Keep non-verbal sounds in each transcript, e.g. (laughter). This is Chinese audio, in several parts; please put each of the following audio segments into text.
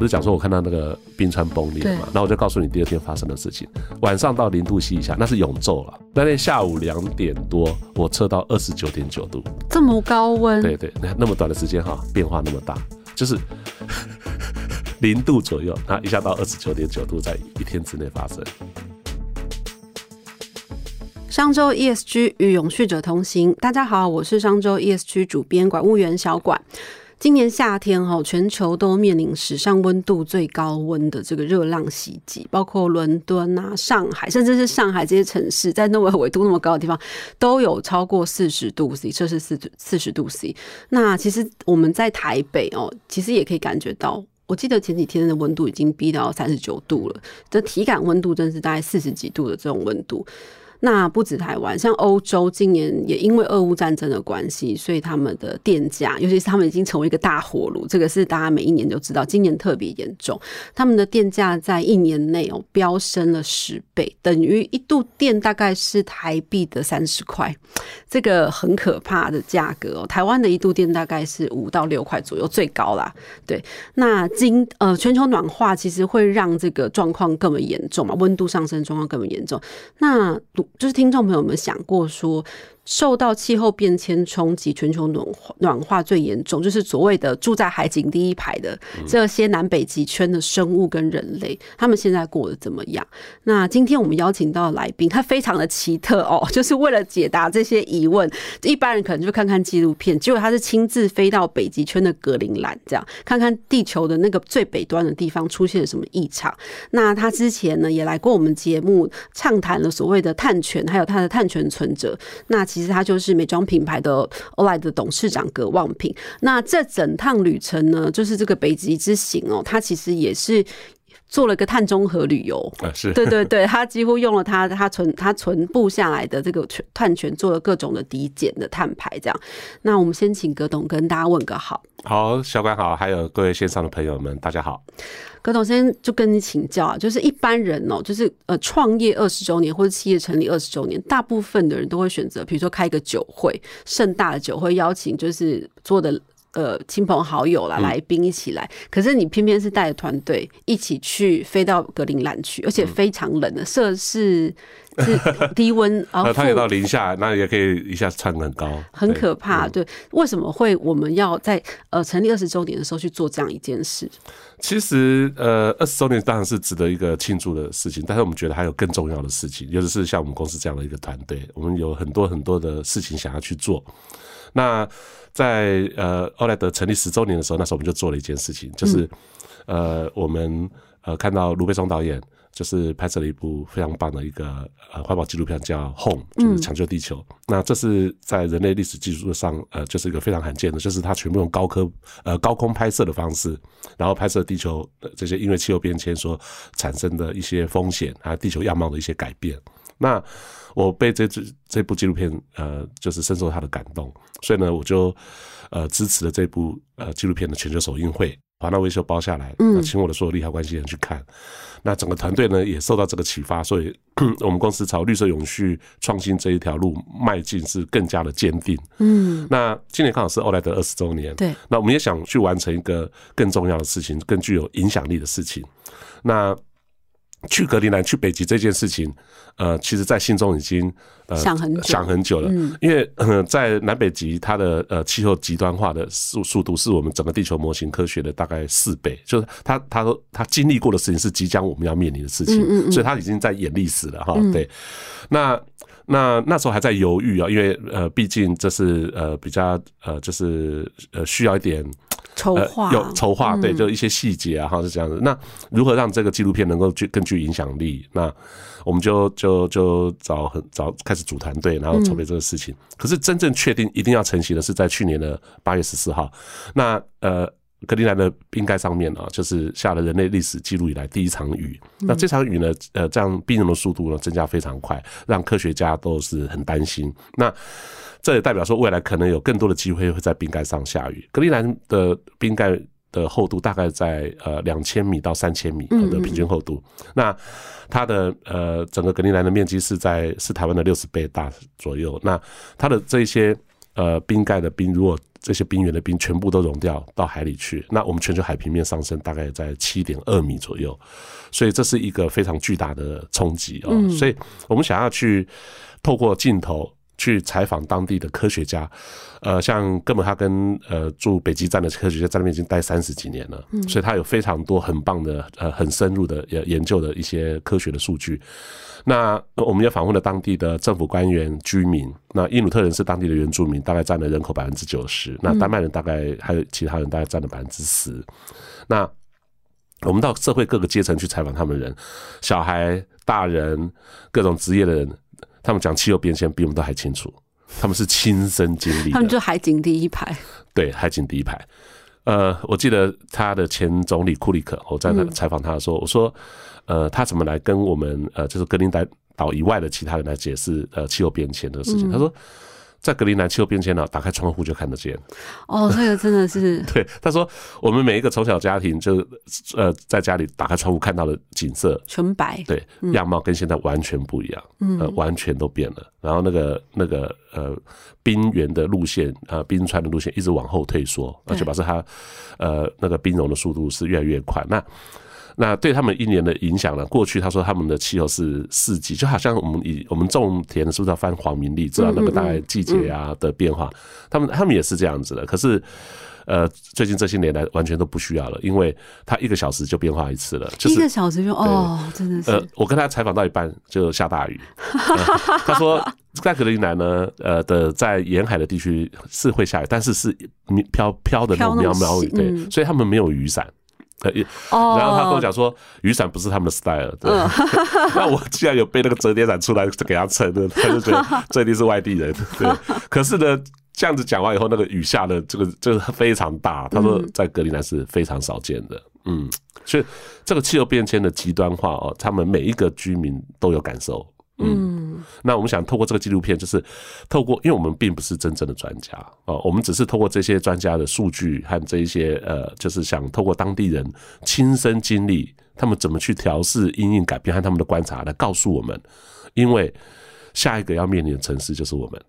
不是讲说我看到那个冰川崩裂嘛，那我就告诉你第二天发生的事情。晚上到零度 C 以下，那是永昼了。那天下午两点多，我测到二十九点九度，这么高温？对对，那那么短的时间哈，变化那么大，就是 (laughs) 零度左右，那一下到二十九点九度，在一天之内发生。商周 ESG 与永续者同行，大家好，我是商周 ESG 主编管务员小管。今年夏天哈，全球都面临史上温度最高温的这个热浪袭击，包括伦敦啊、上海，甚至是上海这些城市，在那么纬度那么高的地方，都有超过四十度 C，这是四四十度 C。那其实我们在台北哦，其实也可以感觉到，我记得前几天的温度已经逼到三十九度了，这体感温度真是大概四十几度的这种温度。那不止台湾，像欧洲今年也因为俄乌战争的关系，所以他们的电价，尤其是他们已经成为一个大火炉，这个是大家每一年都知道，今年特别严重。他们的电价在一年内哦飙升了十倍，等于一度电大概是台币的三十块，这个很可怕的价格哦。台湾的一度电大概是五到六块左右，最高啦。对，那今呃全球暖化其实会让这个状况更为严重嘛，温度上升状况更为严重。那就是听众朋友们想过说。受到气候变迁冲击，全球暖化暖化最严重，就是所谓的住在海景第一排的这些南北极圈的生物跟人类，他们现在过得怎么样？那今天我们邀请到的来宾，他非常的奇特哦，(laughs) 就是为了解答这些疑问，一般人可能就看看纪录片，结果他是亲自飞到北极圈的格陵兰，这样看看地球的那个最北端的地方出现了什么异常。那他之前呢也来过我们节目，畅谈了所谓的碳权，还有他的碳权存折。那其其实他就是美妆品牌的 Olay 的董事长葛望平。那这整趟旅程呢，就是这个北极之行哦，他其实也是做了个碳中和旅游。啊，是对对对，他几乎用了他他存他存布下来的这个碳权，做了各种的抵减的碳排。这样，那我们先请葛董跟大家问个好。好，小管好，还有各位线上的朋友们，大家好。葛董先就跟你请教啊，就是一般人哦，就是呃创业二十周年或者企业成立二十周年，大部分的人都会选择，比如说开一个酒会，盛大的酒会，邀请就是做的呃亲朋好友啦，来宾一起来。可是你偏偏是带着团队一起去飞到格陵兰去，而且非常冷的，摄氏。是 (laughs) 低温啊，(laughs) 它也到零下，那也可以一下窜很高，很可怕。对，为什么会我们要在呃成立二十周年的时候去做这样一件事？其实呃二十周年当然是值得一个庆祝的事情，但是我们觉得还有更重要的事情，尤其是像我们公司这样的一个团队，我们有很多很多的事情想要去做。那在呃奥莱德成立十周年的时候，那时候我们就做了一件事情，就是呃我们呃看到卢贝松导演。就是拍摄了一部非常棒的一个呃环保纪录片，叫《Home》，就是抢救地球。那这是在人类历史技术上，呃，就是一个非常罕见的，就是它全部用高科呃高空拍摄的方式，然后拍摄地球这些因为气候变迁所产生的一些风险，还有地球样貌的一些改变。那我被这这这部纪录片呃，就是深受他的感动，所以呢，我就呃支持了这部呃纪录片的全球首映会。华纳维修包下来，嗯，请我的所有利害关系人去看。那整个团队呢也受到这个启发，所以 (clears throat) 我们公司朝绿色永续创新这一条路迈进是更加的坚定。嗯，那今年刚好是欧莱德二十周年，对，那我们也想去完成一个更重要的事情，更具有影响力的事情。那去格陵兰、去北极这件事情，呃，其实在心中已经呃想很想很久了。因为在南北极，它的呃气候极端化的速速度是我们整个地球模型科学的大概四倍，就是他他说他经历过的事情是即将我们要面临的事情，所以他已经在演历史了哈。对，那那那时候还在犹豫啊，因为呃，毕竟这是呃比较呃就是呃需要一点。筹划有筹划，对，就一些细节啊，哈，是这样子。那如何让这个纪录片能够具更具影响力？那我们就就就找很找开始组团队，然后筹备这个事情。可是真正确定一定要成型的是在去年的八月十四号。那呃，格陵兰的冰盖上面啊，就是下了人类历史记录以来第一场雨。那这场雨呢，呃，这样冰融的速度呢增加非常快，让科学家都是很担心。那这也代表说，未来可能有更多的机会会在冰盖上下雨。格陵兰的冰盖的厚度大概在呃两千米到三千米的平均厚度。那它的呃整个格陵兰的面积是在是台湾的六十倍大左右。那它的这些呃冰盖的冰，如果这些冰原的冰全部都融掉到海里去，那我们全球海平面上升大概在七点二米左右，所以这是一个非常巨大的冲击哦。所以我们想要去透过镜头。去采访当地的科学家，呃，像哥本哈根呃驻北极站的科学家在那边已经待三十几年了，所以他有非常多很棒的呃很深入的研究的一些科学的数据。那我们也访问了当地的政府官员、居民。那因努特人是当地的原住民，大概占了人口百分之九十。那丹麦人大概还有其他人大概占了百分之十。那我们到社会各个阶层去采访他们人，小孩、大人、各种职业的人。他们讲气候变迁比我们都还清楚，他们是亲身经历。他们就海景第一排，对，海景第一排。呃，我记得他的前总理库里克，我在采访他的时候，我说，呃，他怎么来跟我们呃，就是格林岛以外的其他人来解释呃气候变迁的事情？他说。在格陵兰气候变迁了，打开窗户就看得见。哦，这个真的是 (laughs) 对。他说，我们每一个从小家庭就呃在家里打开窗户看到的景色，纯白，对，样貌跟现在完全不一样，嗯，完全都变了。然后那个那个呃冰原的路线啊，冰川的路线一直往后退缩，而且表示它呃那个冰融的速度是越来越快。那那对他们一年的影响呢？过去他说他们的气候是四季，就好像我们以我们种田是不是要翻黄明历，知道那个大概季节啊的变化？他们他们也是这样子的。可是，呃，最近这些年来完全都不需要了，因为他一个小时就变化一次了，一个小时就哦，真的是。呃，我跟他采访到一半就下大雨，(laughs) 他说在格陵兰呢，呃的在沿海的地区是会下雨，但是是飘飘的那种苗苗雨，对，所以他们没有雨伞。哦，然后他跟我讲说，雨伞不是他们的 style。对，(laughs) 那我既然有背那个折叠伞出来给他撑的，他就觉得 (laughs) 这一定是外地人。对，可是呢，这样子讲完以后，那个雨下的这个就是非常大。他说在格陵兰是非常少见的。嗯，所以这个气候变迁的极端化哦，他们每一个居民都有感受。嗯，那我们想透过这个纪录片，就是透过，因为我们并不是真正的专家呃，我们只是透过这些专家的数据和这一些呃，就是想透过当地人亲身经历，他们怎么去调试、因应改变和他们的观察来告诉我们，因为下一个要面临的城市就是我们。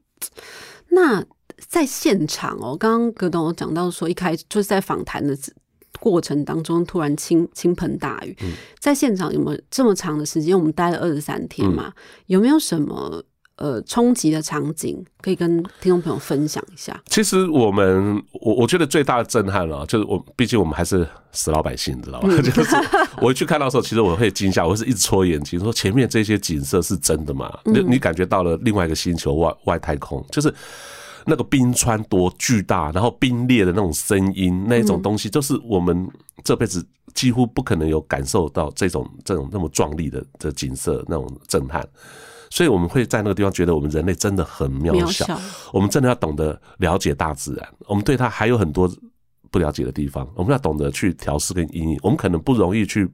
那在现场哦，刚刚葛董讲到说，一开始就是在访谈的。过程当中突然倾倾盆大雨，在现场有没有这么长的时间？我们待了二十三天嘛，有没有什么呃冲击的场景可以跟听众朋友分享一下？其实我们我我觉得最大的震撼了，就是我毕竟我们还是死老百姓，你知道吧？就是我去看到的时候，其实我会惊吓，我是一直戳眼睛，说前面这些景色是真的吗？你你感觉到了另外一个星球外外太空，就是。那个冰川多巨大，然后冰裂的那种声音，那种东西，就是我们这辈子几乎不可能有感受到这种这种那么壮丽的的景色那种震撼，所以我们会在那个地方觉得我们人类真的很渺小，我们真的要懂得了解大自然，我们对它还有很多不了解的地方，我们要懂得去调试跟阴影，我们可能不容易去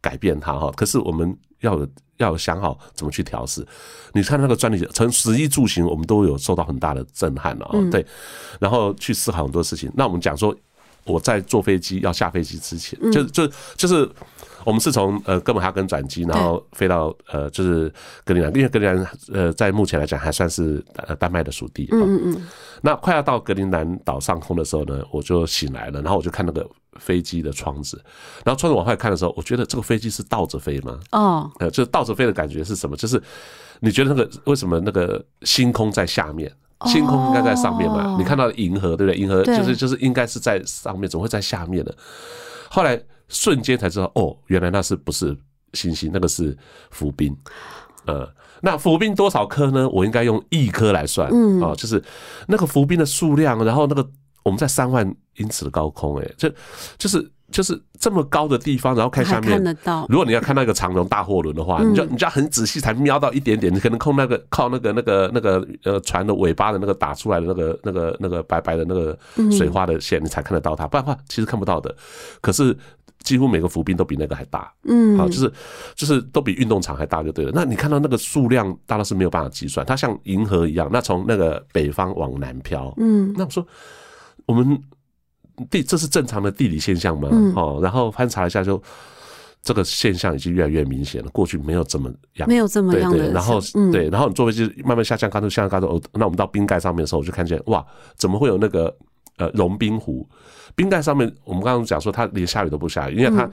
改变它哈，可是我们要有。要有想好怎么去调试，你看那个专利从食衣住行，我们都有受到很大的震撼了啊！对，然后去思考很多事情。那我们讲说，我在坐飞机要下飞机之前，就就就是我们是从呃哥本哈根转机，然后飞到呃就是格陵兰，因为格陵兰呃在目前来讲还算是呃丹麦的属地。嗯嗯嗯。那快要到格陵兰岛上空的时候呢，我就醒来了，然后我就看那个。飞机的窗子，然后窗子往外看的时候，我觉得这个飞机是倒着飞吗？哦，呃，就是倒着飞的感觉是什么？就是你觉得那个为什么那个星空在下面，星空应该在上面嘛？你看到银河对不对？银河就是就是应该是在上面，怎么会在下面呢？后来瞬间才知道，哦，原来那是不是星星？那个是浮冰。呃，那浮冰多少颗呢？我应该用亿颗来算。嗯，哦，就是那个浮冰的数量，然后那个。我们在三万英尺的高空，哎，就就是就是这么高的地方，然后看下面看得到。如果你要看到一个长龙大货轮的话，你就你就要很仔细才瞄到一点点。你可能靠那个靠那个那个那个呃船的尾巴的那个打出来的那个那个那个白白的那个水花的线，你才看得到它。不然的话，其实看不到的。可是几乎每个浮冰都比那个还大，嗯，好，就是就是都比运动场还大就对了。那你看到那个数量，大然是没有办法计算。它像银河一样，那从那个北方往南飘，嗯，那我说。我们地这是正常的地理现象吗？哦，然后翻查一下，就这个现象已经越来越明显了。过去没有这么样，没有这么样的，然后对，然后你坐飞机慢慢下降，高度下降高度哦，那我们到冰盖上面的时候，我就看见哇，怎么会有那个呃融冰湖？冰盖上面，我们刚刚讲说它连下雨都不下雨，因为它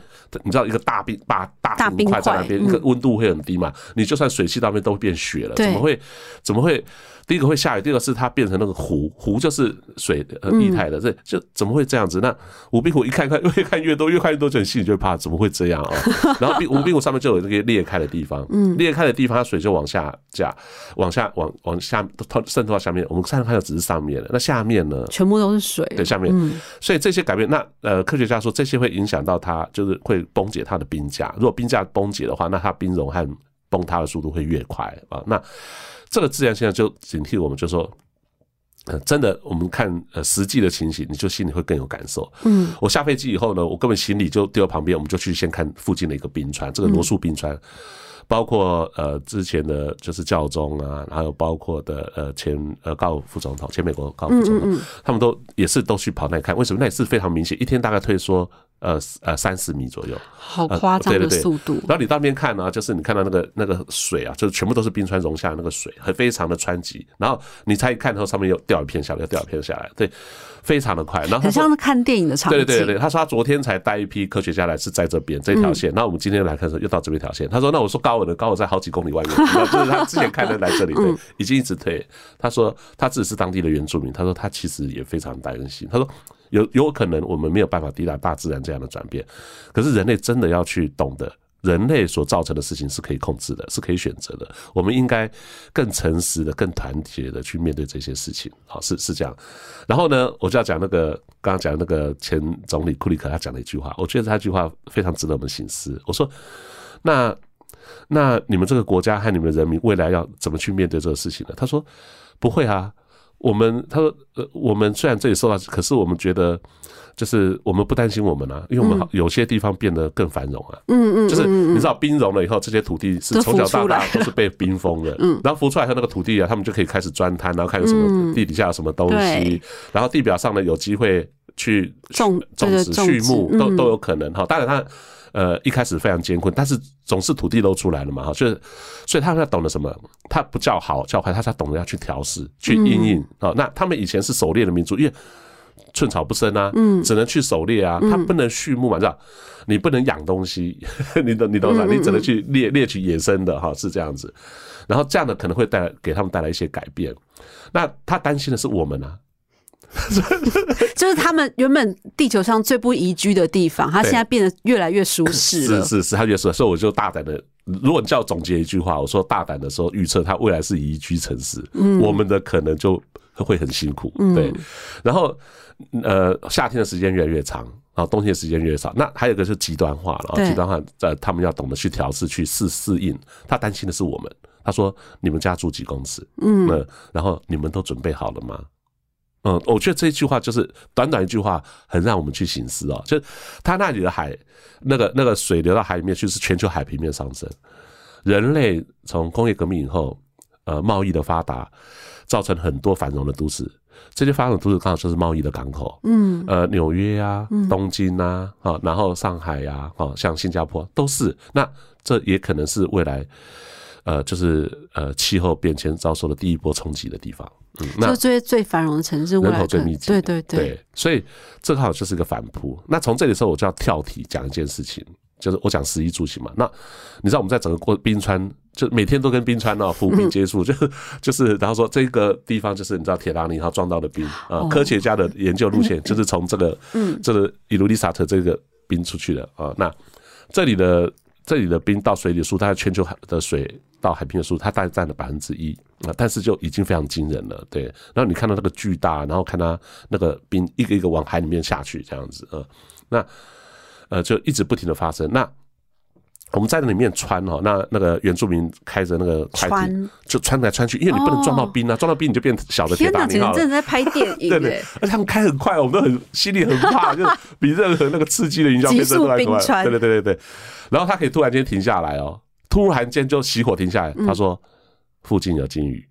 你知道一个大冰大大冰块在那边，一个温度会很低嘛，你就算水汽到那边都会变雪了，怎么会怎么会？第一个会下雨，第二个是它变成那个湖，湖就是水呃液态的，这就怎么会这样子？那无冰湖一看看 (laughs) 越看越多，越看越多，就很心里就会怕，怎么会这样啊？然后冰无冰湖上面就有这个裂开的地方，裂开的地方，它水就往下降，往下往往下透渗透到下面。我们看看的只是上面的，那下面呢？全部都是水。对，下面。所以这些改变，那呃，科学家说这些会影响到它，就是会崩解它的冰架。如果冰架崩解的话，那它冰融和崩塌的速度会越快啊。那这个自然现象就警惕我们，就说，呃，真的，我们看呃实际的情形，你就心里会更有感受。嗯，我下飞机以后呢，我根本行李就丢到旁边，我们就去先看附近的一个冰川，这个罗素冰川。包括呃之前的就是教宗啊，还有包括的呃前呃高副总统，前美国高副总统，他们都也是都去跑那看，为什么？那也是非常明显，一天大概退缩呃呃三十米左右，好夸张的速度。然后你到那边看呢，就是你看到那个那个水啊，就是全部都是冰川融下的那个水，很非常的湍急。然后你才一看，然后上面又掉一片下来，又掉一片下来，对。非常的快，然后很像看电影的场景。对对对对，他说他昨天才带一批科学家来，是在这边这条线。那我们今天来看的时候，又到这边一条线。他说：“那我说高尔的高尔在好几公里外面，就是他之前看的来这里，对，已经一直退。”他说他自己是当地的原住民，他说他其实也非常担心。他说有有可能我们没有办法抵挡大自然这样的转变，可是人类真的要去懂得。人类所造成的事情是可以控制的，是可以选择的。我们应该更诚实的、更团结的去面对这些事情。好，是是这样。然后呢，我就要讲那个刚刚讲那个前总理库里克他讲的一句话，我觉得他这句话非常值得我们醒思。我说，那那你们这个国家和你们人民未来要怎么去面对这个事情呢？他说不会啊，我们他说呃，我们虽然这里受到，可是我们觉得。就是我们不担心我们啊，因为我们有些地方变得更繁荣啊。嗯嗯，就是你知道冰融了以后，这些土地是从小到大都是被冰封的。(laughs) 嗯，然后浮出来后，那个土地啊，他们就可以开始钻探，然后看有什么地底下有什么东西，然后地表上呢有机会去种种植畜牧，都都有可能哈。当然它呃一开始非常艰困，但是总是土地都出来了嘛哈。就是所以他们要懂得什么？他不叫好叫坏，他才懂得要去调试、去应应啊。那他们以前是狩猎的民族，因为。寸草不生啊，嗯，只能去狩猎啊，他不能畜牧嘛，知道？你不能养东西，(laughs) 你懂你懂啥？你只能去猎猎取野生的哈，是这样子。然后这样的可能会带来给他们带来一些改变。那他担心的是我们啊，(laughs) 就是他们原本地球上最不宜居的地方，它现在变得越来越舒适了。是是是，它越舒适，所以我就大胆的，如果你叫我总结一句话，我说大胆的说预测，它未来是宜居城市，我们的可能就会很辛苦。对，然后。呃，夏天的时间越来越长，然后冬天的时间越少。那还有一个是极端化了，极端化，呃，他们要懂得去调试、去适适应。他担心的是我们，他说：“你们家住几公尺？嗯，然后你们都准备好了吗？”嗯，我觉得这一句话就是短短一句话，很让我们去醒思哦。就他那里的海，那个那个水流到海里面去，是全球海平面上升。人类从工业革命以后，呃，贸易的发达，造成很多繁荣的都市。这些发展都市刚好就是贸易的港口，嗯，呃，纽约啊、东京啊，啊，然后上海呀，啊，像新加坡都是。那这也可能是未来，呃，就是呃，气候变迁遭受的第一波冲击的地方。嗯，那最最繁荣的城市，人口最密集，对对对。所以这刚好就是一个反扑。那从这里时候，我就要跳题讲一件事情。就是我讲十一住行嘛，那你知道我们在整个过冰川，就每天都跟冰川哦浮冰接触，(laughs) 就就是，然后说这个地方就是你知道铁达尼号撞到的冰啊，科学家的研究路线 (laughs) 就是从这个这个伊卢利萨特这个冰出去的啊，那这里的这里的冰到水里数，大概全球海的水到海平的数，它大概占了百分之一啊，但是就已经非常惊人了，对。然后你看到那个巨大，然后看它那个冰一个一个往海里面下去这样子啊，那。呃，就一直不停的发生。那我们在那里面穿哦，那那个原住民开着那个快艇，就穿来穿去，因为你不能撞到冰啊，撞到冰你就变小的铁达尼号了。真的在拍电影，(laughs) 对对。而且他们开很快，我们都很心里很怕，(laughs) 就比任何那个刺激的营销片都还快。对对对对对。然后他可以突然间停下来哦，突然间就熄火停下来。他说附近有鲸鱼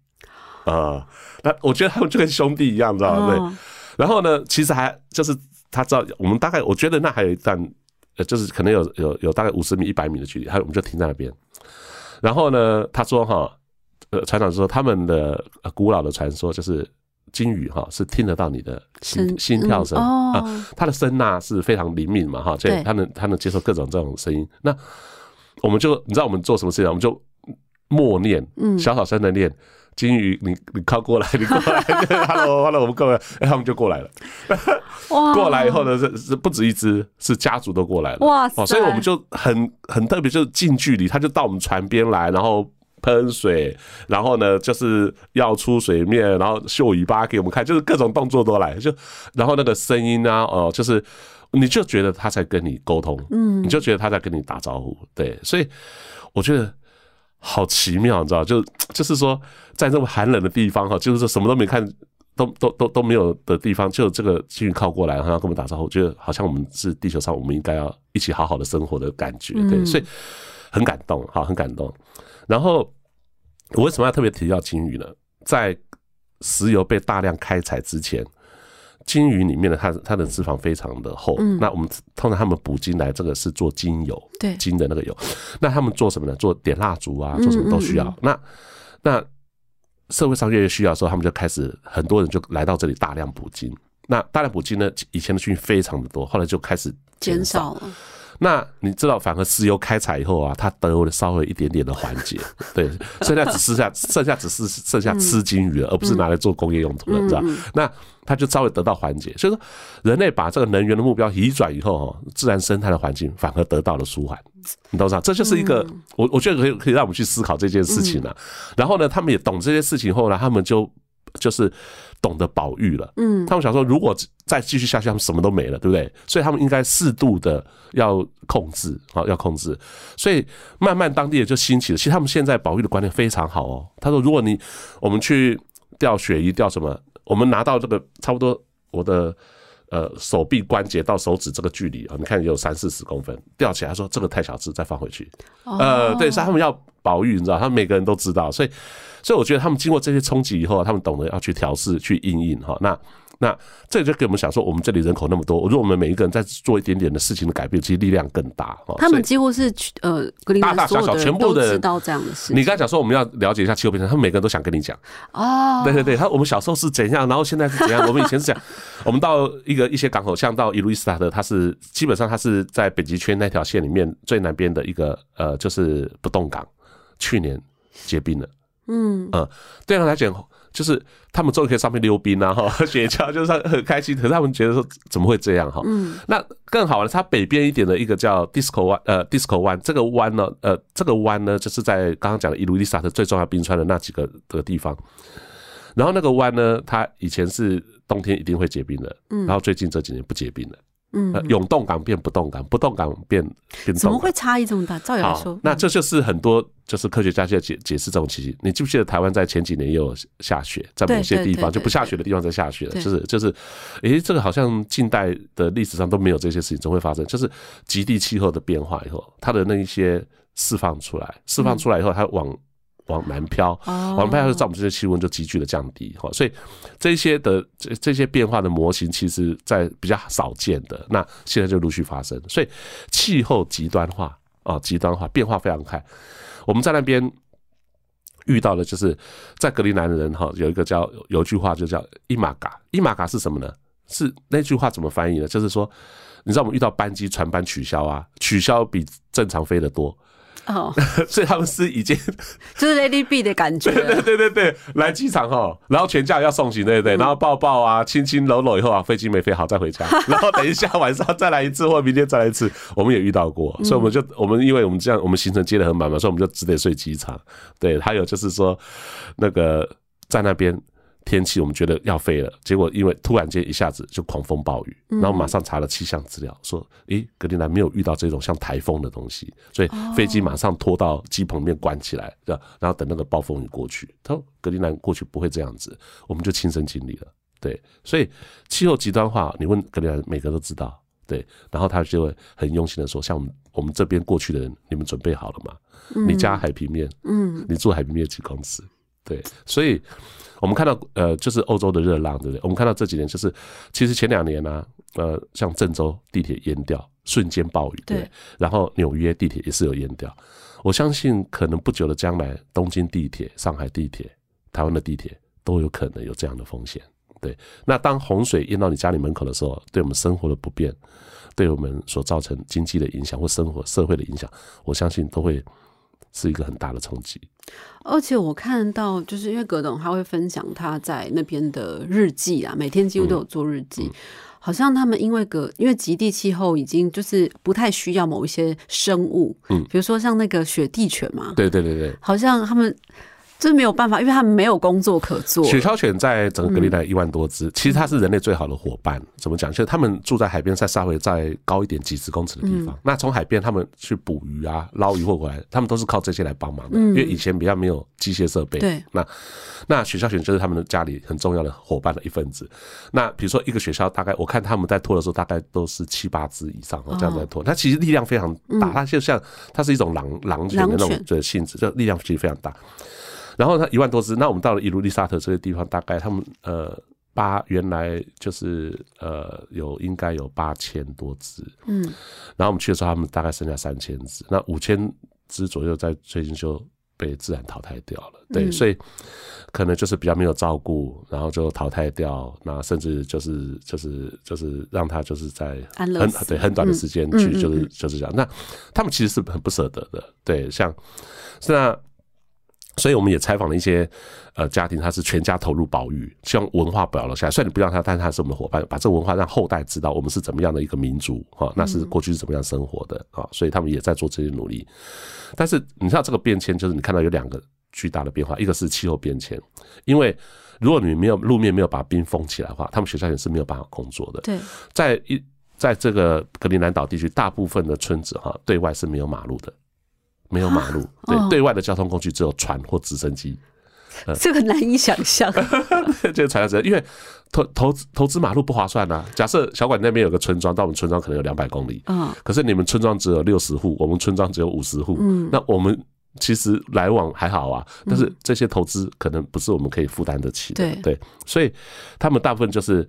啊，那我觉得他们就跟兄弟一样，知道吗？对。然后呢，其实还就是。他知道我们大概，我觉得那还有一段呃，就是可能有有有大概五十米、一百米的距离，他我们就停在那边。然后呢，他说哈，呃，船长说他们的呃古老的传说就是鲸鱼哈是听得到你的心心跳声啊，它的声呐是非常灵敏嘛哈，所以对它能它能接受各种这种声音。那我们就你知道我们做什么事情啊？我们就默念，嗯小小声的念。金鱼，你你靠过来，你过来，(laughs) hello，hello，我们过来，哎，他们就过来了。(laughs) 哇过来以后呢，是是不止一只，是家族都过来了。哇所以我们就很很特别，就是近距离，他就到我们船边来，然后喷水，然后呢就是要出水面，然后秀尾巴给我们看，就是各种动作都来，就然后那个声音啊，哦，就是你就觉得他在跟你沟通，嗯，你就觉得他在跟你打招呼，对，所以我觉得。好奇妙，你知道，就就是说，在这么寒冷的地方哈，就是说什么都没看，都都都都没有的地方，就这个鲸鱼靠过来，然后跟我们打招呼，我觉得好像我们是地球上，我们应该要一起好好的生活的感觉，对，所以很感动，哈，很感动。然后我为什么要特别提到金鱼呢？在石油被大量开采之前，鲸鱼里面的它它的脂肪非常的厚，那我们通常他们捕金来，这个是做精油，对金的那个油。那他们做什么呢？做点蜡烛啊，做什么都需要。那那社会上越来越需要的时候，他们就开始很多人就来到这里大量捕鲸。那大量捕鲸呢，以前的鲸鱼非常的多，后来就开始减少。少了，那你知道，反而石油开采以后啊，它得了稍微一点点的缓解，(laughs) 对，剩下只剩下剩下只是剩下吃金鱼了，而不是拿来做工业用途了，你知道？那它就稍微得到缓解。所以说，人类把这个能源的目标移转以后，哦，自然生态的环境反而得到了舒缓。你懂吗？这就是一个我我觉得可以可以让我们去思考这件事情了。然后呢，他们也懂这些事情后呢，他们就就是懂得保育了。嗯，他们想说，如果再继续下去，他们什么都没了，对不对？所以他们应该适度的要控制，啊，要控制。所以慢慢当地也就兴起了。其实他们现在保育的观念非常好哦。他说，如果你我们去钓鳕鱼，钓什么，我们拿到这个差不多我的。呃，手臂关节到手指这个距离啊，你看也有三四十公分，吊起来说这个太小只，再放回去。呃，对，所以他们要保育，你知道，他们每个人都知道，所以，所以我觉得他们经过这些冲击以后，他们懂得要去调试、去应应哈。那那这就给我们想说，我们这里人口那么多，如果我们每一个人在做一点点的事情的改变，其实力量更大哈。他们几乎是呃，格林大大小小全部的知道这样的事。你刚才讲说我们要了解一下气候变迁，他们每个人都想跟你讲。哦，对对对，他我们小时候是怎样，然后现在是怎样。我们以前是讲，我们到一个一些港口，像到伊路伊斯塔特，它是基本上它是在北极圈那条线里面最南边的一个呃，就是不动港，去年结冰了。嗯，嗯，对他来讲，就是他们终于可以上面溜冰啊，哈，(laughs) 雪橇就是很开心。可是他们觉得说，怎么会这样哈？嗯，那更好的，它北边一点的一个叫 Disco 湾，呃，Disco 湾，这个湾呢，呃，这个湾呢，就是在刚刚讲的伊卢利萨特最重要冰川的那几个的地方。然后那个湾呢，它以前是冬天一定会结冰的，嗯然后最近这几年不结冰了。嗯呃，永动港变不动港，不动港变变动港。怎么会差异这么大？照理来好说，，那这就是很多就是科学家在解解释这种奇迹。你记不记得台湾在前几年也有下雪，在某些地方就不下雪的地方在下雪了，就是就是，诶，这个好像近代的历史上都没有这些事情，总会发生。就是极地气候的变化以后，它的那一些释放出来，释放出来以后，它往往南飘，哦往南飘，让我们这些气温就急剧的降低哈。所以这些的这这些变化的模型，其实在比较少见的，那现在就陆续发生。所以气候极端化啊，极端化变化非常快。我们在那边遇到的就是在格陵兰人哈，有一个叫有一句话就叫伊玛嘎，伊玛嘎是什么呢？是那句话怎么翻译呢？就是说，你知道我们遇到班机船班取消啊，取消比正常飞的多，哦，(laughs) 所以他们是已经 (laughs) 就是 Lady B 的感觉。(laughs) 对对对对对，来机场哈，然后全家要送行，对不对？然后抱抱啊，亲亲搂搂以后啊，飞机没飞好再回家，然后等一下晚上再来一次，或明天再来一次，我们也遇到过，所以我们就我们因为我们这样，我们行程接的很满嘛，所以我们就只得睡机场。对，还有就是说那个在那边。天气我们觉得要飞了，结果因为突然间一下子就狂风暴雨，然后马上查了气象资料，说，诶，格陵兰没有遇到这种像台风的东西，所以飞机马上拖到机棚里面关起来，对吧然后等那个暴风雨过去。他说格陵兰过去不会这样子，我们就亲身经历了。对，所以气候极端化，你问格陵兰，每个都知道。对，然后他就会很用心的说，像我们我们这边过去的人，你们准备好了吗？你家海平面，嗯，你住海平面几公尺？对，所以我们看到呃，就是欧洲的热浪，对不对？我们看到这几年就是，其实前两年呢、呃，像郑州地铁淹掉，瞬间暴雨，对对，然后纽约地铁也是有淹掉。我相信可能不久的将来，东京地铁、上海地铁、台湾的地铁都有可能有这样的风险。对，那当洪水淹到你家里门口的时候，对我们生活的不便，对我们所造成经济的影响或生活社会的影响，我相信都会是一个很大的冲击。而且我看到，就是因为葛董他会分享他在那边的日记啊，每天几乎都有做日记。好像他们因为个因为极地气候已经就是不太需要某一些生物，嗯比如说像那个雪地犬嘛，对对对对，好像他们就是没有办法，因为他们没有工作可做。雪橇犬在整个格陵兰一万多只，其实它是人类最好的伙伴。怎么讲？就是他们住在海边，在稍微再高一点几十公尺的地方。那从海边他们去捕鱼啊、捞鱼或回来，他们都是靠这些来帮忙的。因为以前比较没有机械设备。对那那雪橇犬就是他们的家里很重要的伙伴的一份子。那比如说一个雪橇，大概我看他们在拖的时候，大概都是七八只以上哦，这样在拖。它其实力量非常大，它就像它是一种狼狼犬的那种的性质，就力量其实非常大。然后它一万多只，那我们到了伊卢利沙特这个地方，大概他们呃八原来就是呃有应该有八千多只，嗯，然后我们去的时候，他们大概剩下三千只，那五千只左右在最近就被自然淘汰掉了，对，嗯。所以可能就是比较没有照顾，然后就淘汰掉，那甚至就是就是就是让它就是在很对很短的时间嗯去就是就是这样，那他们其实是很不舍得的，对，像那。所以我们也采访了一些呃家庭，他是全家投入保育，希望文化保留下来。虽然你不让他，但是他是我们的伙伴，把这个文化让后代知道我们是怎么样的一个民族哈，那是过去是怎么样生活的啊，所以他们也在做这些努力。但是你知道这个变迁，就是你看到有两个巨大的变化，一个是气候变迁，因为如果你没有路面没有把冰封起来的话，他们学校也是没有办法工作的。对，在一在这个格陵兰岛地区，大部分的村子哈对外是没有马路的，没有马路，对哦。对外的交通工具只有船或直升机。(laughs) 这个难以想象。(laughs) 这个船只因为投投资投资马路不划算呐、假设小馆那边有个村庄，到我们村庄可能有两百公里，嗯，可是你们村庄只有六十户，我们村庄只有五十户，嗯，那我们其实来往还好啊，但是这些投资可能不是我们可以负担得起的，对。对，所以他们大部分就是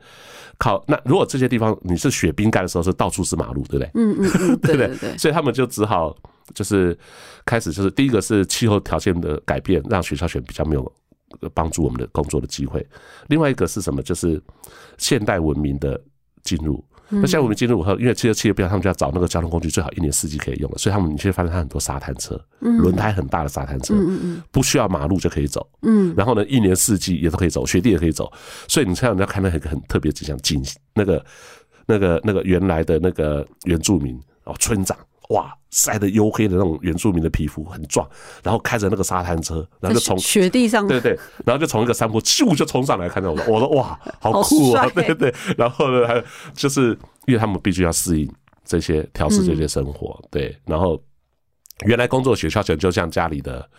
靠那如果这些地方你是雪冰盖的时候，是到处是马路，对不对？嗯嗯嗯，对？(laughs) 对对对，所以他们就只好就是开始就是第一个是气候条件的改变，让雪橇犬比较没有呃帮助我们的工作的机会。另外一个是什么？就是现代文明的进入。那现在我们进入以后，因为汽车汽车变，他们就要找那个交通工具最好一年四季可以用的，所以他们你会发现它很多沙滩车，轮胎很大的沙滩车，不需要马路就可以走。嗯然后呢，一年四季也都可以走，雪地也可以走。所以你看，你要看到一个很特别的景象，景那个那个那个原来的那个原住民哦，村长哇，晒得黝黑的那种原住民的皮肤很壮，然后开着那个沙滩车，然后就从雪雪地上，对对，然后就从一个山坡咻就冲上来，看到我说，我说哇，好酷啊对对，然后呢，还就是因为他们必须要适应这些调试这些生活，对，然后原来工作的雪橇犬就像家里的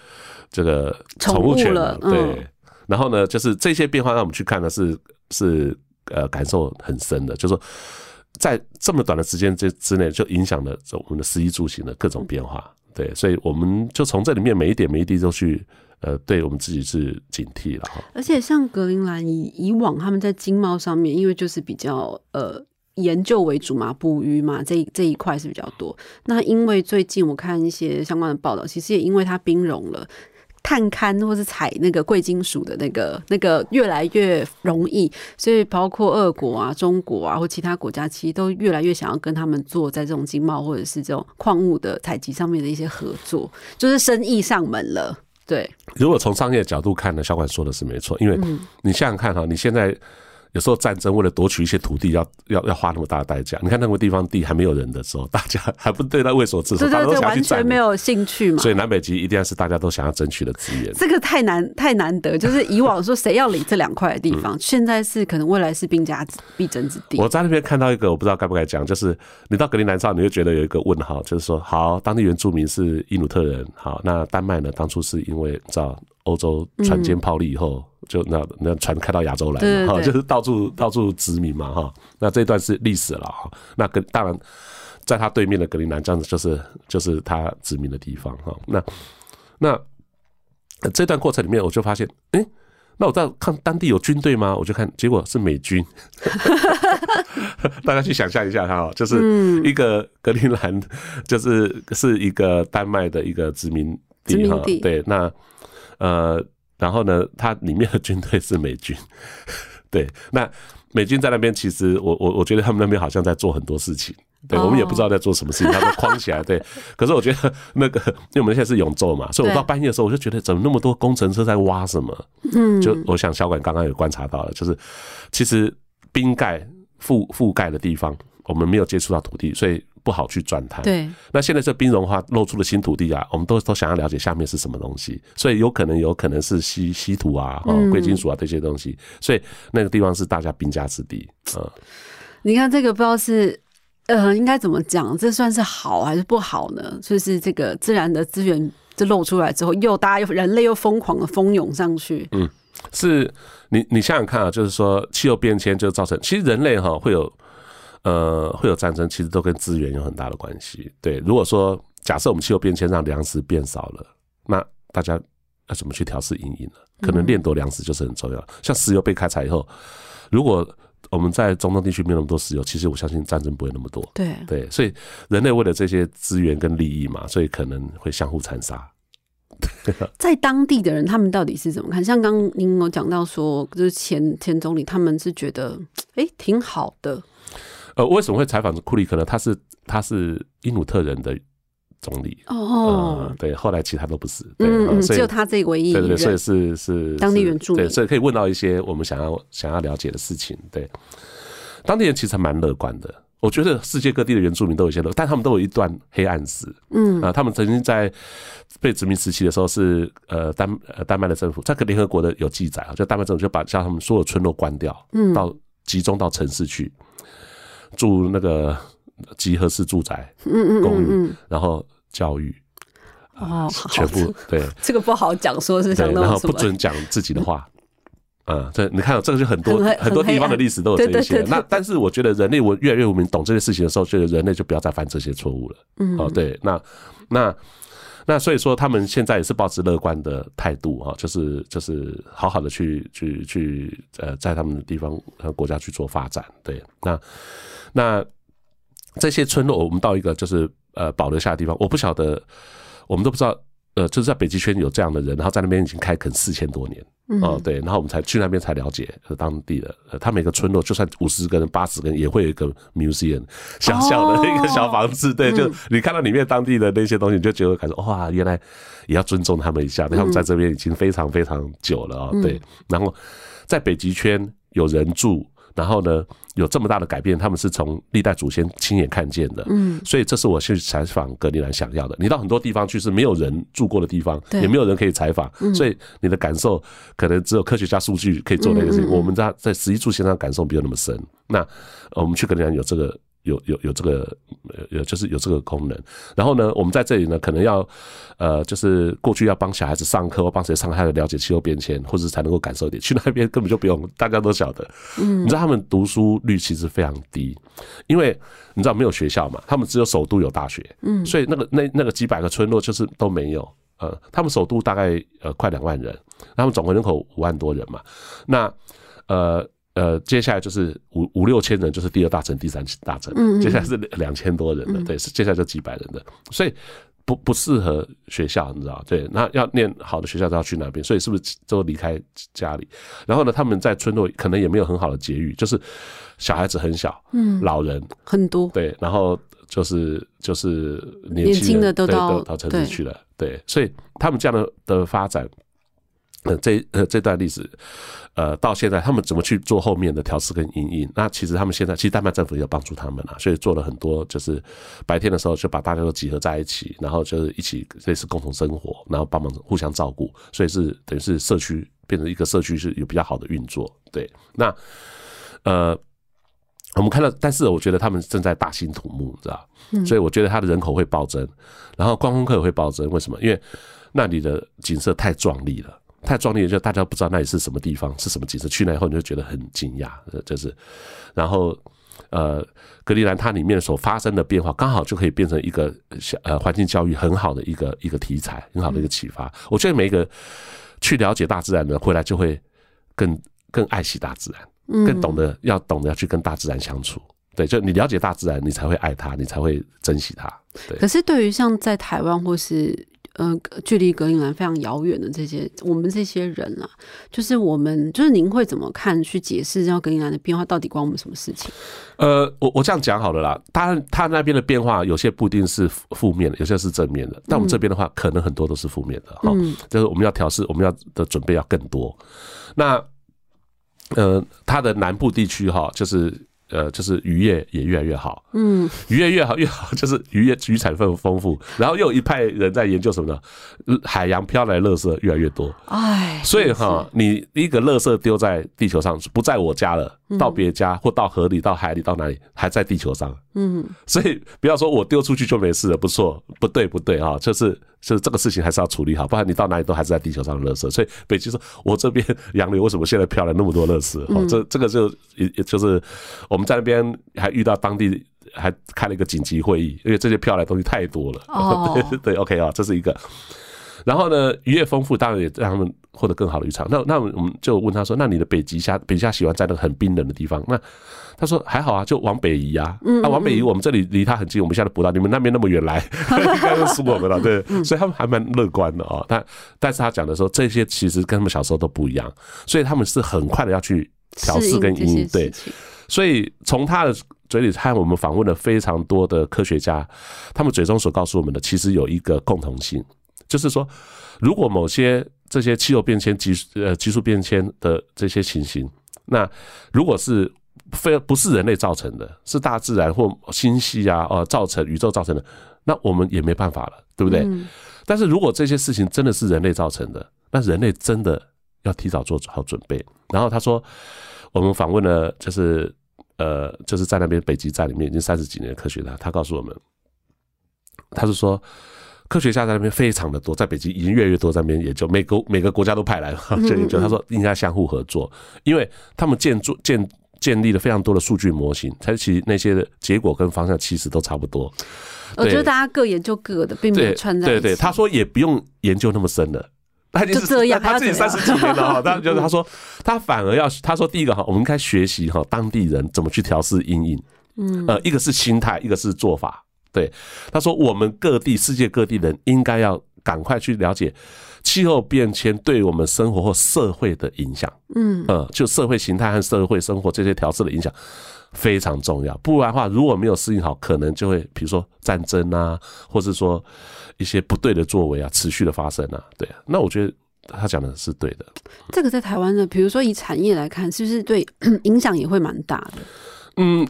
这个宠宠物犬对。嗯，然后呢，就是这些变化让我们去看的是是呃感受很深的，就是说。在这么短的时间之之内，就影响了我们的食衣住行的各种变化。对，所以我们就从这里面每一点每一滴都去，呃，对我们自己是警惕了哈。而且像格陵兰以以往他们在经贸上面，因为就是比较呃研究为主嘛，捕鱼嘛，这一这一块是比较多。那因为最近我看一些相关的报道，其实也因为它冰融了。探勘或是采那个贵金属的那个那个越来越容易，所以包括俄国啊、中国啊或其他国家，其实都越来越想要跟他们做在这种经贸或者是这种矿物的采集上面的一些合作，就是生意上门了。对，如果从商业角度看呢，小管说的是没错，因为你想想看哈，你现在有时候战争为了夺取一些土地要，要要花那么大的代价。你看那个地方地还没有人的时候，大家还不对他畏所自首，对对完全没有兴趣嘛。所以南北极一定要是大家都想要争取的资源。这个太难太难得，就是以往说谁要理这两块的地方，现在是可能未来是兵家必争之地。我在那边看到一个，我不知道该不该讲，就是你到格陵兰上，你会觉得有一个问号，就是说，好，当地原住民是因努特人，好，那丹麦呢，当初是因为你知道欧洲船坚炮利以后，就那那船开到亚洲来嘛，哈，就是到处到处殖民嘛，哈，那这段是历史了哈，那跟当然在他对面的格陵兰，这样子就是就是他殖民的地方哈，那那呃这段过程里面，我就发现，哎、那我在看当地有军队吗？我就看，结果是美军。(laughs) (laughs) 大家去想象一下，它哦，就是一个格陵兰，就是是一个丹麦的一个殖民地哈。对，那呃，然后呢，它里面的军队是美军。(laughs) 对，那美军在那边，其实我我我觉得他们那边好像在做很多事情。对，我们也不知道在做什么事情，他们框起来。对，可是我觉得那个，因为我们现在是永昼嘛，所以我到半夜的时候，我就觉得怎么那么多工程车在挖什么？嗯，就我想小管刚刚有观察到了，就是其实冰盖覆覆盖的地方，我们没有接触到土地，所以不好去钻探。对，那现在这冰融化露出了新土地啊，我们都都想要了解下面是什么东西，所以有可能有可能是稀稀土啊、贵金属啊这些东西，所以那个地方是大家兵家之地啊。你看这个不知道是。呃，应该怎么讲？这算是好还是不好呢？就是这个自然的资源就露出来之后，又大家又人类又疯狂的蜂涌上去。嗯，是你你想想看啊，就是说气候变迁就造成，其实人类哈会有呃会有战争，其实都跟资源有很大的关系。对，如果说假设我们气候变迁让粮食变少了，那大家要怎么去调试阴影呢？可能掠夺粮食就是很重要。像石油被开采以后，如果我们在中东地区没有那么多石油，其实我相信战争不会那么多。对对，所以人类为了这些资源跟利益嘛，所以可能会相互残杀。(laughs) 在当地的人，他们到底是怎么看？像刚您有讲到说，就是前前总理他们是觉得，哎，挺好的。呃，为什么会采访库里克呢？他是他是因努特人的。总理哦，对，后来其他都不是，嗯，只有他这个唯一，对对，所以是是当地原住民，对，所以可以问到一些我们想要想要了解的事情。对，当地人其实蛮乐观的，我觉得世界各地的原住民都有一些乐，但他们都有一段黑暗史。嗯啊，他们曾经在被殖民时期的时候是呃丹呃丹麦的政府，在联合国的有记载啊，就丹麦政府就把将他们所有村落关掉，嗯，到集中到城市去住那个。集合式住宅、公寓，然后教育，哦，全部对 (laughs) 这个不好讲，说是讲然后不准讲自己的话，啊，这你看，这个就很多很多地方的历史都有这些。那但是我觉得人类我越来越文明，懂这些事情的时候，觉得人类就不要再犯这些错误了。嗯，哦，对，那那那所以说，他们现在也是保持乐观的态度啊，就是就是好好的去去去呃，在他们的地方和国家去做发展。对，那那。这些村落，我们到一个就是呃保留下的地方，我不晓得，我们都不知道，呃，就是在北极圈有这样的人，然后在那边已经开垦四千多年，哦，对，然后我们才去那边才了解当地的，他每个村落就算五十个人、八十个人，也会有一个 museum (laughs) 小小的一个小房子，对，就你看到里面当地的那些东西，你就觉得感觉哇，原来也要尊重他们一下，他们在这边已经非常非常久了啊，对，然后在北极圈有人住。然后呢，有这么大的改变，他们是从历代祖先亲眼看见的，嗯，所以这是我去采访格陵兰想要的。你到很多地方去是没有人住过的地方，也没有人可以采访，所以你的感受可能只有科学家数据可以做那个事情。我们在在实际住现上感受没有那么深。那我们去格陵兰有这个。有有有这个有，就是有这个功能。然后呢，我们在这里呢，可能要呃，就是过去要帮小孩子上课或帮谁上课，了解气候变迁，或者才能够感受点。去那边根本就不用，大家都晓得。嗯，你知道他们读书率其实非常低，因为你知道没有学校嘛，他们只有首都有大学。嗯，所以那个那那个几百个村落就是都没有。呃，他们首都大概呃快两万人，他们总人口五万多人嘛。那呃。呃，接下来就是五五六千人，就是第二大城、第三大城。嗯接下来是两千多人的，对，是接下来就几百人的，所以不不适合学校，你知道？对，那要念好的学校都要去那边，所以是不是都离开家里？然后呢，他们在村落可能也没有很好的节育，就是小孩子很小，嗯，老人很多，对，然后就是就是年轻的都到到城市去了，对，所以他们这样的的发展。呃，这呃这段历史，呃，到现在他们怎么去做后面的调试跟阴影？那其实他们现在，其实丹麦政府也有帮助他们啊，所以做了很多，就是白天的时候就把大家都集合在一起，然后就是一起类似共同生活，然后帮忙互相照顾，所以是等于是社区变成一个社区是有比较好的运作。对，那呃，我们看到，但是我觉得他们正在大兴土木，知道所以我觉得它的人口会暴增，然后观光客也会暴增。为什么？因为那里的景色太壮丽了。太壮丽了，就大家不知道那里是什么地方，是什么景色。去那以后，你就觉得很惊讶，就是，然后，呃，格陵兰它里面所发生的变化，刚好就可以变成一个小呃环境教育很好的一个一个题材，很好的一个启发。我觉得每一个去了解大自然的回来就会更更爱惜大自然，嗯更懂得要懂得要去跟大自然相处。对，就你了解大自然，你才会爱它，你才会珍惜它。对，可是对于像在台湾或是呃距离格陵兰非常遥远的这些我们这些人啊，就是我们就是您会怎么看去解释这格陵兰的变化到底关我们什么事情？呃，我我这样讲好了啦，他他那边的变化有些不一定是负负面的，有些是正面的，但我们这边的话，可能很多都是负面的哈。嗯就是我们要调试，我们要的准备要更多。那呃，它的南部地区哈，就是呃，就是渔业也越来越好，嗯，渔业越好越好，就是渔业渔产丰丰富，然后又有一派人在研究什么呢？呃海洋飘来的垃圾越来越多，哎，所以哈，你一个垃圾丢在地球上，不在我家了，到别家或到河里、到海里、到哪里，还在地球上。嗯，所以不要说我丢出去就没事了，不错，不对，不对啊，就是就是这个事情还是要处理好，不然你到哪里都还是在地球上的垃圾。所以北极说，我这边洋流为什么现在飘来那么多垃圾？哦，这这个就也也就是我们在那边还遇到当地还开了一个紧急会议，因为这些飘来的东西太多了。(laughs) 对，OK 啊，这是一个。然后呢，渔业丰富，当然也让他们获得更好的渔场。那那我们就问他说：“那你的北极虾，北极虾喜欢在那个很冰冷的地方？”那他说：“还好啊，就往北移啊。那往北移，我们这里离它很近，我们现在捕到，你们那边那么远来，应该就输我们了。对，所以他们还蛮乐观的哦。但但是他讲的说，这些其实跟他们小时候都不一样，所以他们是很快的要去调试跟适应。对所以从他的嘴里和我们访问了非常多的科学家，他们嘴中所告诉我们的，其实有一个共同性，就是说，如果某些这些气候变迁、急呃急速变迁的这些情形，那如果是非不是人类造成的，是大自然或星系啊呃造成宇宙造成的，那我们也没办法了，对不对？嗯但是如果这些事情真的是人类造成的，那人类真的要提早做好准备。然后他说，我们访问了就是呃，就是在那边北极站里面已经三十几年的科学家，他告诉我们，他是说。科学家在那边非常的多，在北京已经越来越多在那边研究，每个每个国家都派来 (laughs) 就研究。他说应该相互合作，因为他们建筑建建立了非常多的数据模型，才其实那些的结果跟方向其实都差不多。我觉得大家各研究各的，并没有对串在一起。对对，他说也不用研究那么深了。(laughs) 他已经是就这样他自己三十几年了哈，他就是他说他反而要他说第一个哈，我们应该学习哈当地人怎么去调试阴影，嗯，呃，一个是心态，一个是做法。对，他说我们各地世界各地人应该要赶快去了解气候变迁对我们生活或社会的影响，嗯呃，就社会形态和社会生活这些调试的影响非常重要。不然的话，如果没有适应好，可能就会比如说战争啊，或是说一些不对的作为啊，持续的发生啊。对啊，那我觉得他讲的是对的。这个在台湾的，比如说以产业来看，是不是对 (clears throat) 影响也会蛮大的？嗯，我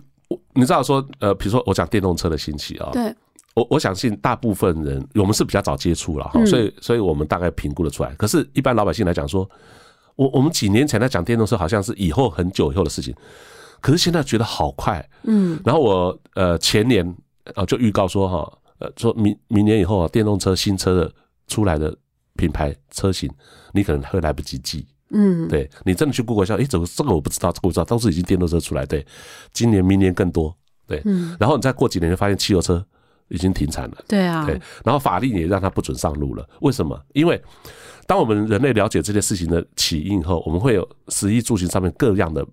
你知道说，呃，比如说我讲电动车的兴起啊，对，我我相信大部分人我们是比较早接触了哈，嗯所以所以我们大概评估的出来。可是，一般老百姓来讲说，我我们几年前在讲电动车，好像是以后很久以后的事情，可是现在觉得好快。嗯然后我呃前年啊就预告说哈，呃说明明年以后啊，电动车新车的出来的品牌车型，你可能会来不及记。嗯，对你真的去 Google 一下，诶，这个这个我不知道，这个我知道，都是已经电动车出来。对，今年、明年更多。对，嗯，然后你再过几年就发现汽油车已经停产了。对啊，对，然后法令也让它不准上路了。为什么？因为当我们人类了解这件事情的起因后，我们会有食衣住行上面各样的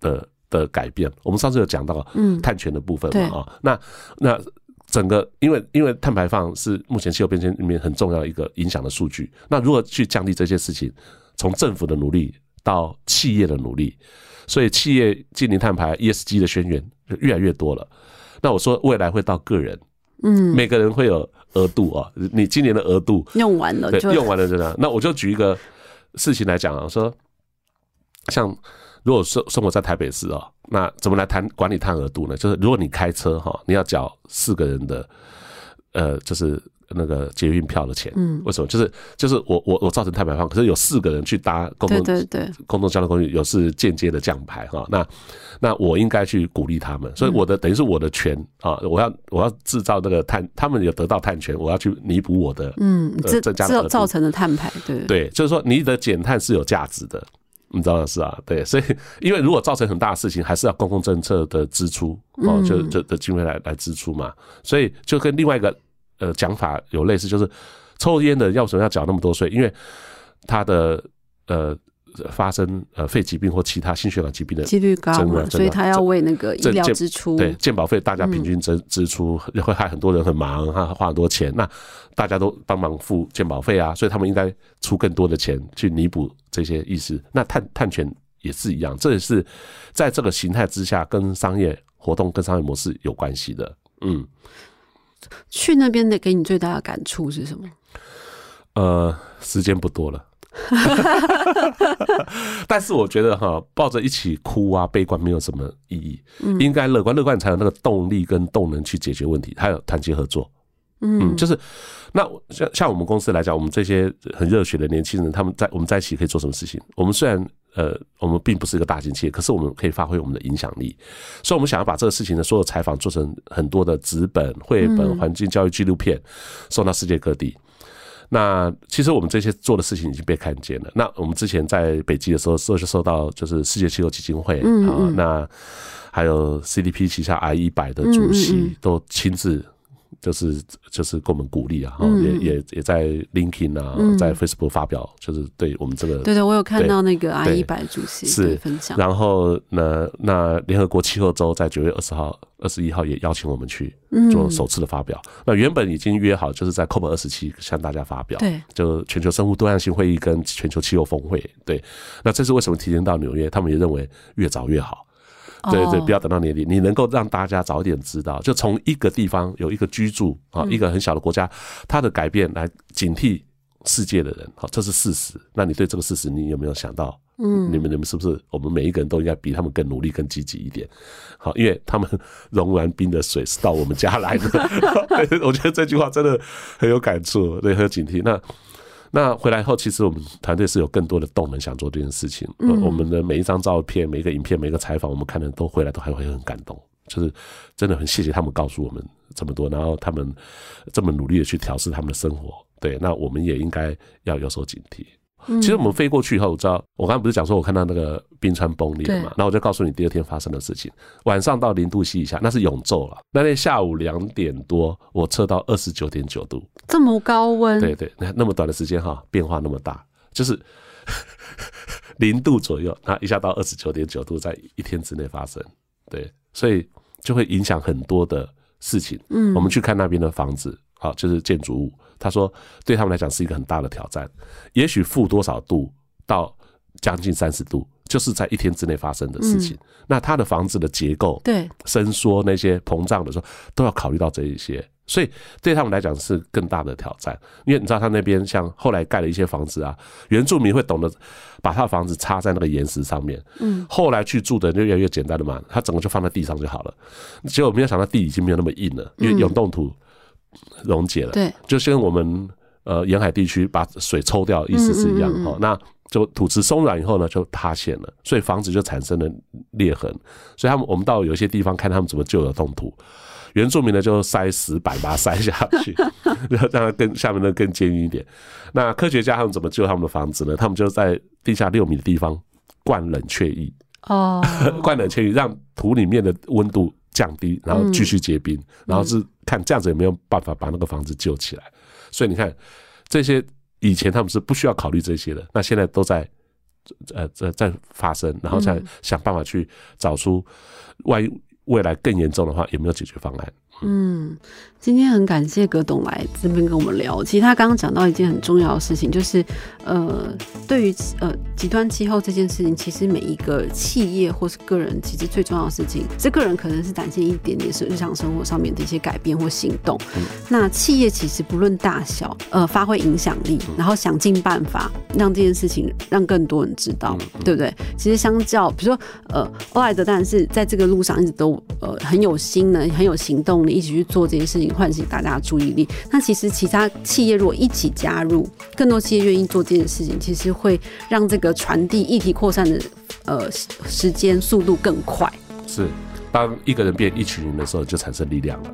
的的改变。我们上次有讲到嗯碳权的部分嘛啊，那那整个因为因为碳排放是目前气候变迁里面很重要的一个影响的数据。那如何去降低这些事情？从政府的努力到企业的努力，所以企业近零碳排 ESG 的宣言就越来越多了。那我说未来会到个人。嗯，每个人会有额度啊，你今年的额度用完了就对用完了真的。那我就举一个事情来讲啊，说像如果生生活在台北市啊，那怎么来谈管理碳额度呢？就是如果你开车哈，你要缴四个人的呃，就是那个捷运票的钱，嗯。为什么？就是就是我我我造成碳排放，可是有四个人去搭公对共对对，公共交通工具有是间接的降排哈，那那我应该去鼓励他们，所以我的等于是我的权啊，我要我要制造那个碳，他们有得到碳权，我要去弥补我的嗯，呃这增加的额度。造造成的碳排，对。对，就是说你的减碳是有价值的，你知道的是啊，对，所以因为如果造成很大的事情，还是要公共政策的支出哦，就就的经费来来支出嘛，所以就跟另外一个呃讲法有类似，就是抽烟的要什么要缴那么多税？因为他的呃发生呃肺疾病或其他心血管疾病的几率高嘛，所以他要为那个医疗支出，对健保费，大家平均支支出会害很多人很忙，哈，花很多钱。那大家都帮忙付健保费啊，所以他们应该出更多的钱去弥补这些意思。那碳碳权也是一样，这也是在这个形态之下跟商业活动、跟商业模式有关系的。嗯，去那边的给你最大的感触是什么？呃，时间不多了。(laughs) 但是我觉得哈，抱着一起哭啊、悲观没有什么意义，应该乐观，乐观才有那个动力跟动能去解决问题，还有团结合作。嗯，就是那像像我们公司来讲，我们这些很热血的年轻人，他们在我们在一起可以做什么事情？我们虽然呃，我们并不是一个大型企业，可是我们可以发挥我们的影响力，所以我们想要把这个事情的所有采访做成很多的纸本、绘本、环境教育纪录片，送到世界各地。那其实我们这些做的事情已经被看见了。那我们之前在北极的时候，收就收到就是世界气候基金会啊，那还有 CDP 旗下 I 一百的主席都亲自。就是就是给我们鼓励啊，也也也在 LinkedIn 啊，在 Facebook 发表，就是对我们这个对对，我有看到那个阿一百主席是分享。然后呢，那联合国气候周在九月二十号、二十一号也邀请我们去做首次的发表。那原本已经约好，就是在 COP 二十七向大家发表，对，就全球生物多样性会议跟全球气候峰会。对，那这是为什么提前到纽约？他们也认为越早越好。对对，不要等到年底，你能够让大家早一点知道，就从一个地方有一个居住啊，一个很小的国家，它的改变来警惕世界的人，好，这是事实。那你对这个事实，你有没有想到？嗯，你们你们是不是我们每一个人都应该比他们更努力、更积极一点？好，因为他们 (laughs) 融完冰的水是到我们家来的。(laughs) 我觉得这句话真的很有感触，对，很有警惕。那。那回来后，其实我们团队是有更多的动能想做这件事情。我们的每一张照片、每一个影片、每一个采访，我们看的都回来都还会很感动，就是真的很谢谢他们告诉我们这么多，然后他们这么努力的去调试他们的生活。对，那我们也应该要有所警惕。其实我们飞过去以后，我知道我刚刚不是讲说我看到那个冰川崩裂嘛，那我就告诉你第二天发生的事情。晚上到零度 C 以下，那是永昼了。那天下午两点多，我测到二十九点九度，这么高温？对对，那那么短的时间哈，变化那么大，就是 (laughs) 零度左右，那一下到二十九点九度，在一天之内发生。对，所以就会影响很多的事情。嗯，我们去看那边的房子，好，就是建筑物。他说，对他们来讲是一个很大的挑战。也许负多少度到将近三十度，就是在一天之内发生的事情。那他的房子的结构、对伸缩那些膨胀的时候，都要考虑到这一些。所以对他们来讲是更大的挑战。因为你知道，他那边像后来盖了一些房子啊，原住民会懂得把他的房子插在那个岩石上面。嗯，后来去住的就越来越简单的嘛，他整个就放在地上就好了。结果没有想到地已经没有那么硬了，因为永冻土。溶解了，对，就跟我们呃沿海地区把水抽掉意思是一样哈，那就土质松软以后呢，就塌陷了，所以房子就产生了裂痕。所以他们我们到有些地方看他们怎么救的冻土，原住民呢就塞石板把它塞下去，(laughs) 让它更下面的更坚硬一点。那科学家他们怎么救他们的房子呢？他们就在地下六米的地方灌冷却液哦，(laughs) 灌冷却液让土里面的温度。降低，然后继续结冰，然后是看这样子有没有办法把那个房子救起来。所以你看，这些以前他们是不需要考虑这些的，那现在都在呃在在发生，然后再想办法去找出万一未来更严重的话有没有解决方案。嗯，今天很感谢葛董来这边跟我们聊。其实他刚刚讲到一件很重要的事情，就是呃，对于呃极端气候这件事情，其实每一个企业或是个人，其实最重要的事情，这个人可能是展现一点点是日常生活上面的一些改变或行动。那企业其实不论大小，呃，发挥影响力，然后想尽办法让这件事情让更多人知道，对不对？其实相较，比如说呃，欧莱德当然是在这个路上一直都呃很有心呢，很有行动。一起去做这件事情，唤醒大家的注意力。那其实其他企业如果一起加入，更多企业愿意做这件事情，其实会让这个传递议题扩散的呃时间速度更快。是，当一个人变一群人的时候，就产生力量了。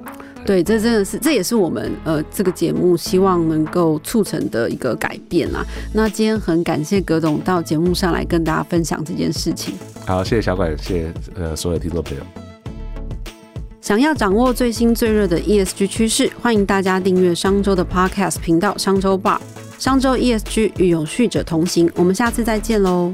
对，这真的是，这也是我们呃这个节目希望能够促成的一个改变啦。那今天很感谢葛总到节目上来跟大家分享这件事情。好，谢谢小管，谢谢呃所有听众朋友。想要掌握最新最热的 ESG 趋势，欢迎大家订阅商周的 Podcast 频道《商周 Bar》。商周 ESG 与有序者同行，我们下次再见喽。